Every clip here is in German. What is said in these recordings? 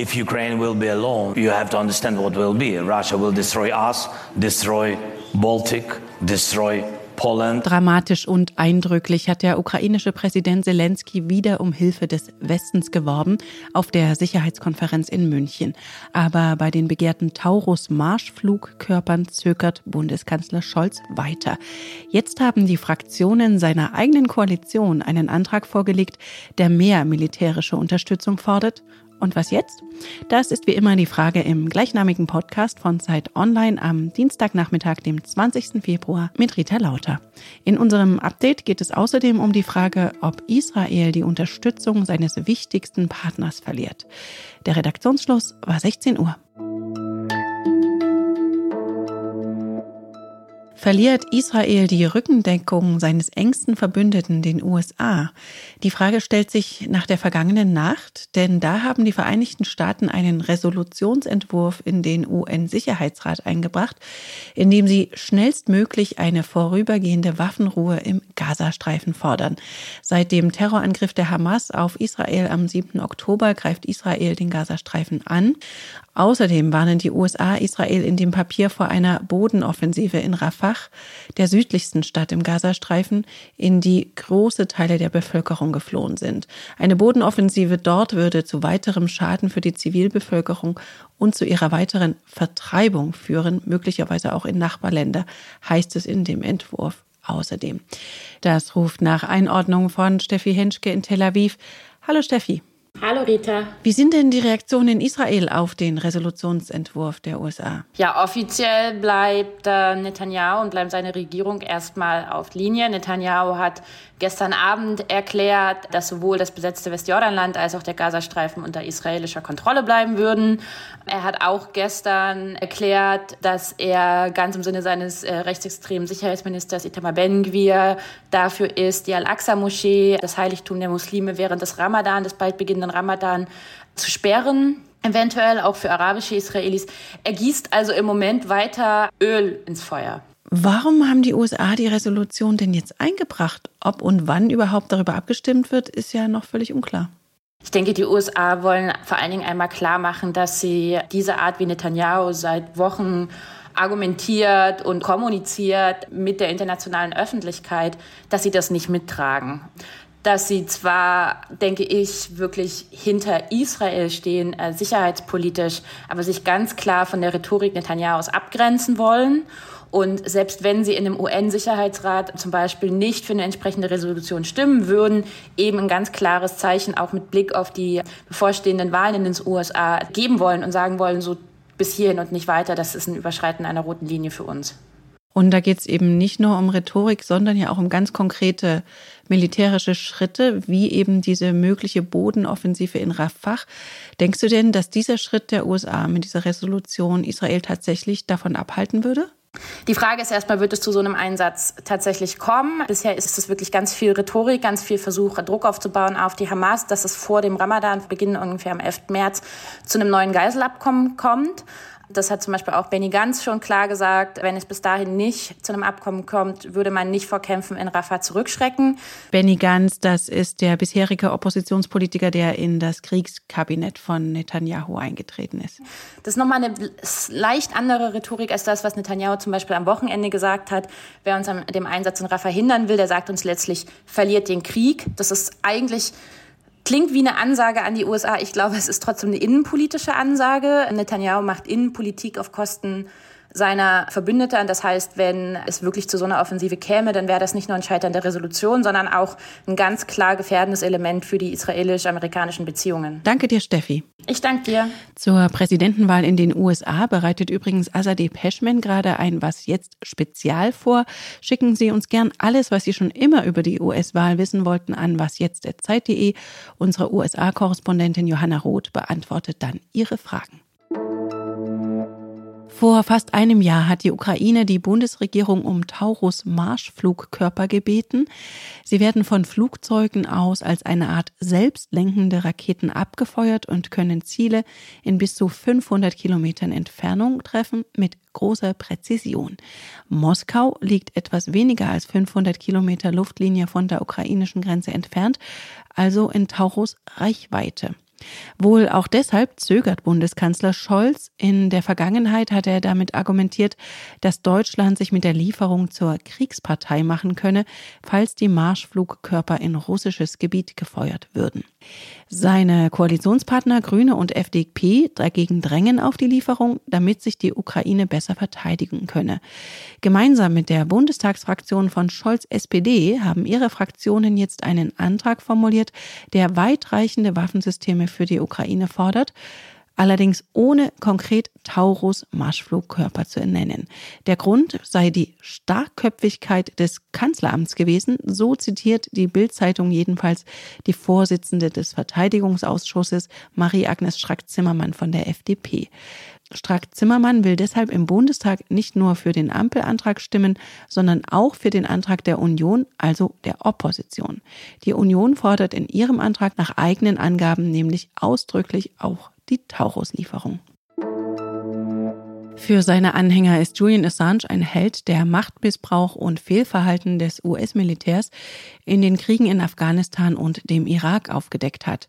if Ukraine will be alone, you have to understand what will be. Russia will destroy us, destroy Baltic, destroy Poland. Dramatisch und eindrücklich hat der ukrainische Präsident Zelensky wieder um Hilfe des Westens geworben auf der Sicherheitskonferenz in München. Aber bei den begehrten Taurus-Marschflugkörpern zögert Bundeskanzler Scholz weiter. Jetzt haben die Fraktionen seiner eigenen Koalition einen Antrag vorgelegt, der mehr militärische Unterstützung fordert und was jetzt? Das ist wie immer die Frage im gleichnamigen Podcast von Zeit Online am Dienstagnachmittag, dem 20. Februar mit Rita Lauter. In unserem Update geht es außerdem um die Frage, ob Israel die Unterstützung seines wichtigsten Partners verliert. Der Redaktionsschluss war 16 Uhr. Verliert Israel die Rückendeckung seines engsten Verbündeten, den USA? Die Frage stellt sich nach der vergangenen Nacht, denn da haben die Vereinigten Staaten einen Resolutionsentwurf in den UN-Sicherheitsrat eingebracht, in dem sie schnellstmöglich eine vorübergehende Waffenruhe im Gazastreifen fordern. Seit dem Terrorangriff der Hamas auf Israel am 7. Oktober greift Israel den Gazastreifen an. Außerdem warnen die USA Israel in dem Papier vor einer Bodenoffensive in Rafah, der südlichsten Stadt im Gazastreifen, in die große Teile der Bevölkerung geflohen sind. Eine Bodenoffensive dort würde zu weiterem Schaden für die Zivilbevölkerung und zu ihrer weiteren Vertreibung führen, möglicherweise auch in Nachbarländer, heißt es in dem Entwurf außerdem. Das ruft nach Einordnung von Steffi Henschke in Tel Aviv. Hallo Steffi. Hallo Rita. Wie sind denn die Reaktionen in Israel auf den Resolutionsentwurf der USA? Ja, offiziell bleibt äh, Netanyahu und bleibt seine Regierung erstmal auf Linie. Netanyahu hat gestern Abend erklärt, dass sowohl das besetzte Westjordanland als auch der Gazastreifen unter israelischer Kontrolle bleiben würden. Er hat auch gestern erklärt, dass er ganz im Sinne seines äh, rechtsextremen Sicherheitsministers Itamar Ben-Gvir dafür ist, die Al-Aqsa-Moschee, das Heiligtum der Muslime während des Ramadan, des bald beginnenden Ramadan, zu sperren eventuell auch für arabische Israelis. Er gießt also im Moment weiter Öl ins Feuer. Warum haben die USA die Resolution denn jetzt eingebracht? Ob und wann überhaupt darüber abgestimmt wird, ist ja noch völlig unklar. Ich denke, die USA wollen vor allen Dingen einmal klar machen, dass sie diese Art, wie Netanyahu seit Wochen argumentiert und kommuniziert mit der internationalen Öffentlichkeit, dass sie das nicht mittragen. Dass sie zwar, denke ich, wirklich hinter Israel stehen, äh, sicherheitspolitisch, aber sich ganz klar von der Rhetorik Netanyahus abgrenzen wollen und selbst wenn sie in dem UN-Sicherheitsrat zum Beispiel nicht für eine entsprechende Resolution stimmen würden, eben ein ganz klares Zeichen auch mit Blick auf die bevorstehenden Wahlen in den USA geben wollen und sagen wollen, so bis hierhin und nicht weiter, das ist ein Überschreiten einer roten Linie für uns. Und da geht es eben nicht nur um Rhetorik, sondern ja auch um ganz konkrete militärische Schritte, wie eben diese mögliche Bodenoffensive in Rafah. Denkst du denn, dass dieser Schritt der USA mit dieser Resolution Israel tatsächlich davon abhalten würde? Die Frage ist erstmal, wird es zu so einem Einsatz tatsächlich kommen? Bisher ist es wirklich ganz viel Rhetorik, ganz viel Versuch, Druck aufzubauen auf die Hamas, dass es vor dem Ramadan, Beginn ungefähr am 11. März, zu einem neuen Geiselabkommen kommt. Das hat zum Beispiel auch Benny Gantz schon klar gesagt. Wenn es bis dahin nicht zu einem Abkommen kommt, würde man nicht vor Kämpfen in Rafah zurückschrecken. Benny Gantz, das ist der bisherige Oppositionspolitiker, der in das Kriegskabinett von Netanyahu eingetreten ist. Das ist nochmal eine leicht andere Rhetorik als das, was Netanyahu zum Beispiel am Wochenende gesagt hat. Wer uns an dem Einsatz in Rafah hindern will, der sagt uns letztlich, verliert den Krieg. Das ist eigentlich Klingt wie eine Ansage an die USA. Ich glaube, es ist trotzdem eine innenpolitische Ansage. Netanyahu macht Innenpolitik auf Kosten seiner Verbündeten. Das heißt, wenn es wirklich zu so einer Offensive käme, dann wäre das nicht nur ein Scheitern der Resolution, sondern auch ein ganz klar gefährdendes Element für die israelisch-amerikanischen Beziehungen. Danke dir, Steffi. Ich danke dir. Zur Präsidentenwahl in den USA bereitet übrigens Azadeh Peschman gerade ein Was jetzt Spezial vor. Schicken Sie uns gern alles, was Sie schon immer über die US-Wahl wissen wollten, an wasjetzt.zeit.de. Unsere USA-Korrespondentin Johanna Roth beantwortet dann Ihre Fragen. Vor fast einem Jahr hat die Ukraine die Bundesregierung um Taurus Marschflugkörper gebeten. Sie werden von Flugzeugen aus als eine Art selbstlenkende Raketen abgefeuert und können Ziele in bis zu 500 Kilometern Entfernung treffen mit großer Präzision. Moskau liegt etwas weniger als 500 Kilometer Luftlinie von der ukrainischen Grenze entfernt, also in Taurus Reichweite. Wohl auch deshalb zögert Bundeskanzler Scholz. In der Vergangenheit hat er damit argumentiert, dass Deutschland sich mit der Lieferung zur Kriegspartei machen könne, falls die Marschflugkörper in russisches Gebiet gefeuert würden. Seine Koalitionspartner Grüne und FDP dagegen drängen auf die Lieferung, damit sich die Ukraine besser verteidigen könne. Gemeinsam mit der Bundestagsfraktion von Scholz SPD haben ihre Fraktionen jetzt einen Antrag formuliert, der weitreichende Waffensysteme für die Ukraine fordert allerdings ohne konkret Taurus Marschflugkörper zu nennen. Der Grund sei die Starkköpfigkeit des Kanzleramts gewesen, so zitiert die Bild-Zeitung jedenfalls die Vorsitzende des Verteidigungsausschusses Marie-Agnes Strack-Zimmermann von der FDP. Strack-Zimmermann will deshalb im Bundestag nicht nur für den Ampelantrag stimmen, sondern auch für den Antrag der Union, also der Opposition. Die Union fordert in ihrem Antrag nach eigenen Angaben nämlich ausdrücklich auch die Taurus-Lieferung. Für seine Anhänger ist Julian Assange ein Held, der Machtmissbrauch und Fehlverhalten des US-Militärs in den Kriegen in Afghanistan und dem Irak aufgedeckt hat.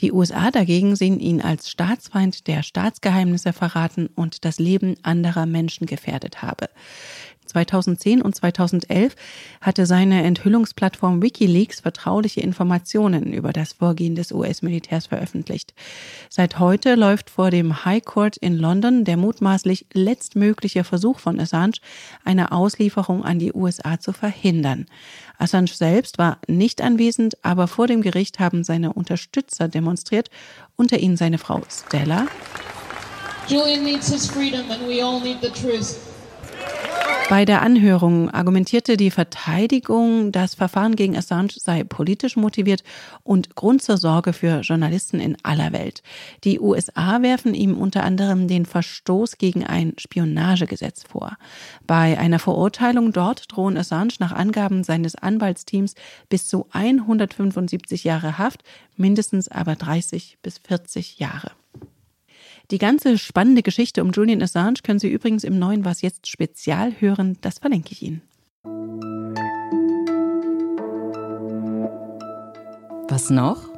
Die USA dagegen sehen ihn als Staatsfeind, der Staatsgeheimnisse verraten und das Leben anderer Menschen gefährdet habe. 2010 und 2011 hatte seine Enthüllungsplattform Wikileaks vertrauliche Informationen über das Vorgehen des US-Militärs veröffentlicht. Seit heute läuft vor dem High Court in London der mutmaßlich letztmögliche Versuch von Assange, eine Auslieferung an die USA zu verhindern. Assange selbst war nicht anwesend, aber vor dem Gericht haben seine Unterstützer demonstriert, unter ihnen seine Frau Stella. Julian needs his freedom and we all need the truth. Bei der Anhörung argumentierte die Verteidigung, das Verfahren gegen Assange sei politisch motiviert und Grund zur Sorge für Journalisten in aller Welt. Die USA werfen ihm unter anderem den Verstoß gegen ein Spionagegesetz vor. Bei einer Verurteilung dort drohen Assange nach Angaben seines Anwaltsteams bis zu 175 Jahre Haft, mindestens aber 30 bis 40 Jahre. Die ganze spannende Geschichte um Julian Assange können Sie übrigens im neuen Was jetzt Spezial hören. Das verlinke ich Ihnen. Was noch?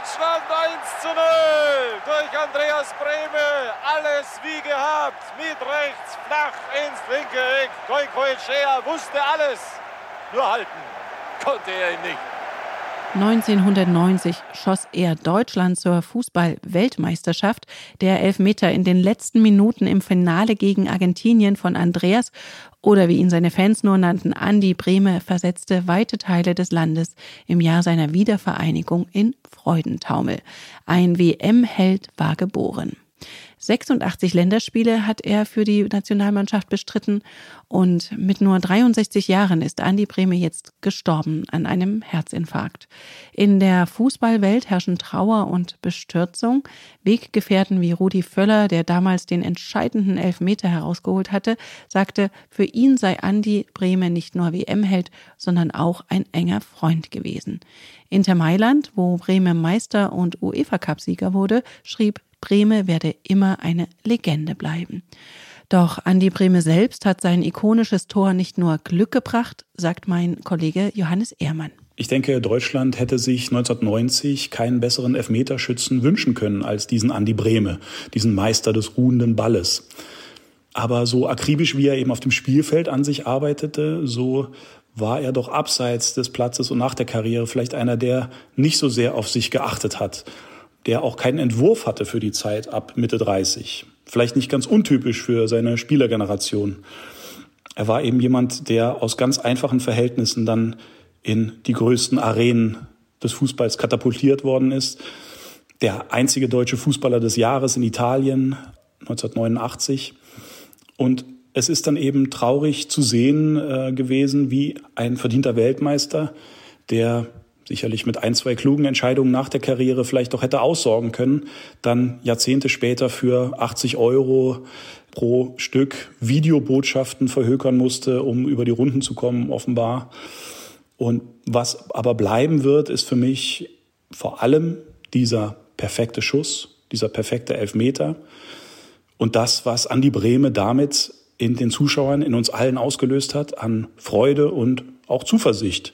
Deutschland 1 zu 0 durch Andreas Brehme. Alles wie gehabt. Mit rechts, flach ins linke Eck. Goikoechea wusste alles. Nur halten konnte er ihn nicht. 1990 schoss er Deutschland zur Fußball-Weltmeisterschaft. Der Elfmeter in den letzten Minuten im Finale gegen Argentinien von Andreas oder wie ihn seine Fans nur nannten, Andi Brehme versetzte weite Teile des Landes im Jahr seiner Wiedervereinigung in Freudentaumel. Ein WM-Held war geboren. 86 Länderspiele hat er für die Nationalmannschaft bestritten und mit nur 63 Jahren ist Andi Brehme jetzt gestorben an einem Herzinfarkt. In der Fußballwelt herrschen Trauer und Bestürzung. Weggefährten wie Rudi Völler, der damals den entscheidenden Elfmeter herausgeholt hatte, sagte, für ihn sei Andi Brehme nicht nur WM-Held, sondern auch ein enger Freund gewesen. Inter Mailand, wo Brehme Meister und UEFA-Cup-Sieger wurde, schrieb Brehme werde immer eine Legende bleiben. Doch Andi Brehme selbst hat sein ikonisches Tor nicht nur Glück gebracht, sagt mein Kollege Johannes Ehrmann. Ich denke, Deutschland hätte sich 1990 keinen besseren Elfmeterschützen wünschen können als diesen Andi Brehme, diesen Meister des ruhenden Balles. Aber so akribisch wie er eben auf dem Spielfeld an sich arbeitete, so war er doch abseits des Platzes und nach der Karriere vielleicht einer, der nicht so sehr auf sich geachtet hat der auch keinen Entwurf hatte für die Zeit ab Mitte 30. Vielleicht nicht ganz untypisch für seine Spielergeneration. Er war eben jemand, der aus ganz einfachen Verhältnissen dann in die größten Arenen des Fußballs katapultiert worden ist. Der einzige deutsche Fußballer des Jahres in Italien 1989. Und es ist dann eben traurig zu sehen äh, gewesen, wie ein verdienter Weltmeister, der sicherlich mit ein, zwei klugen Entscheidungen nach der Karriere vielleicht doch hätte aussorgen können, dann Jahrzehnte später für 80 Euro pro Stück Videobotschaften verhökern musste, um über die Runden zu kommen, offenbar. Und was aber bleiben wird, ist für mich vor allem dieser perfekte Schuss, dieser perfekte Elfmeter und das, was Andi Brehme damit in den Zuschauern, in uns allen ausgelöst hat an Freude und auch Zuversicht.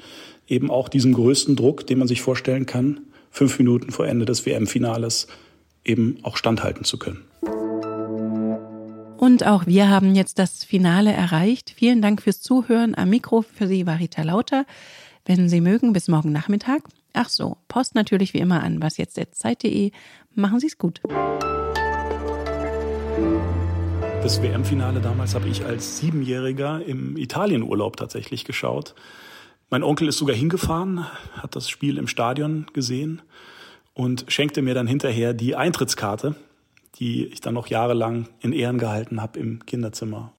Eben auch diesem größten Druck, den man sich vorstellen kann, fünf Minuten vor Ende des WM-Finales eben auch standhalten zu können. Und auch wir haben jetzt das Finale erreicht. Vielen Dank fürs Zuhören. Am Mikro für Sie war Rita Lauter. Wenn Sie mögen, bis morgen Nachmittag. Ach so, Post natürlich wie immer an wasjetzt.zeit.de. Machen Sie es gut. Das WM-Finale damals habe ich als Siebenjähriger im Italienurlaub tatsächlich geschaut. Mein Onkel ist sogar hingefahren, hat das Spiel im Stadion gesehen und schenkte mir dann hinterher die Eintrittskarte, die ich dann noch jahrelang in Ehren gehalten habe im Kinderzimmer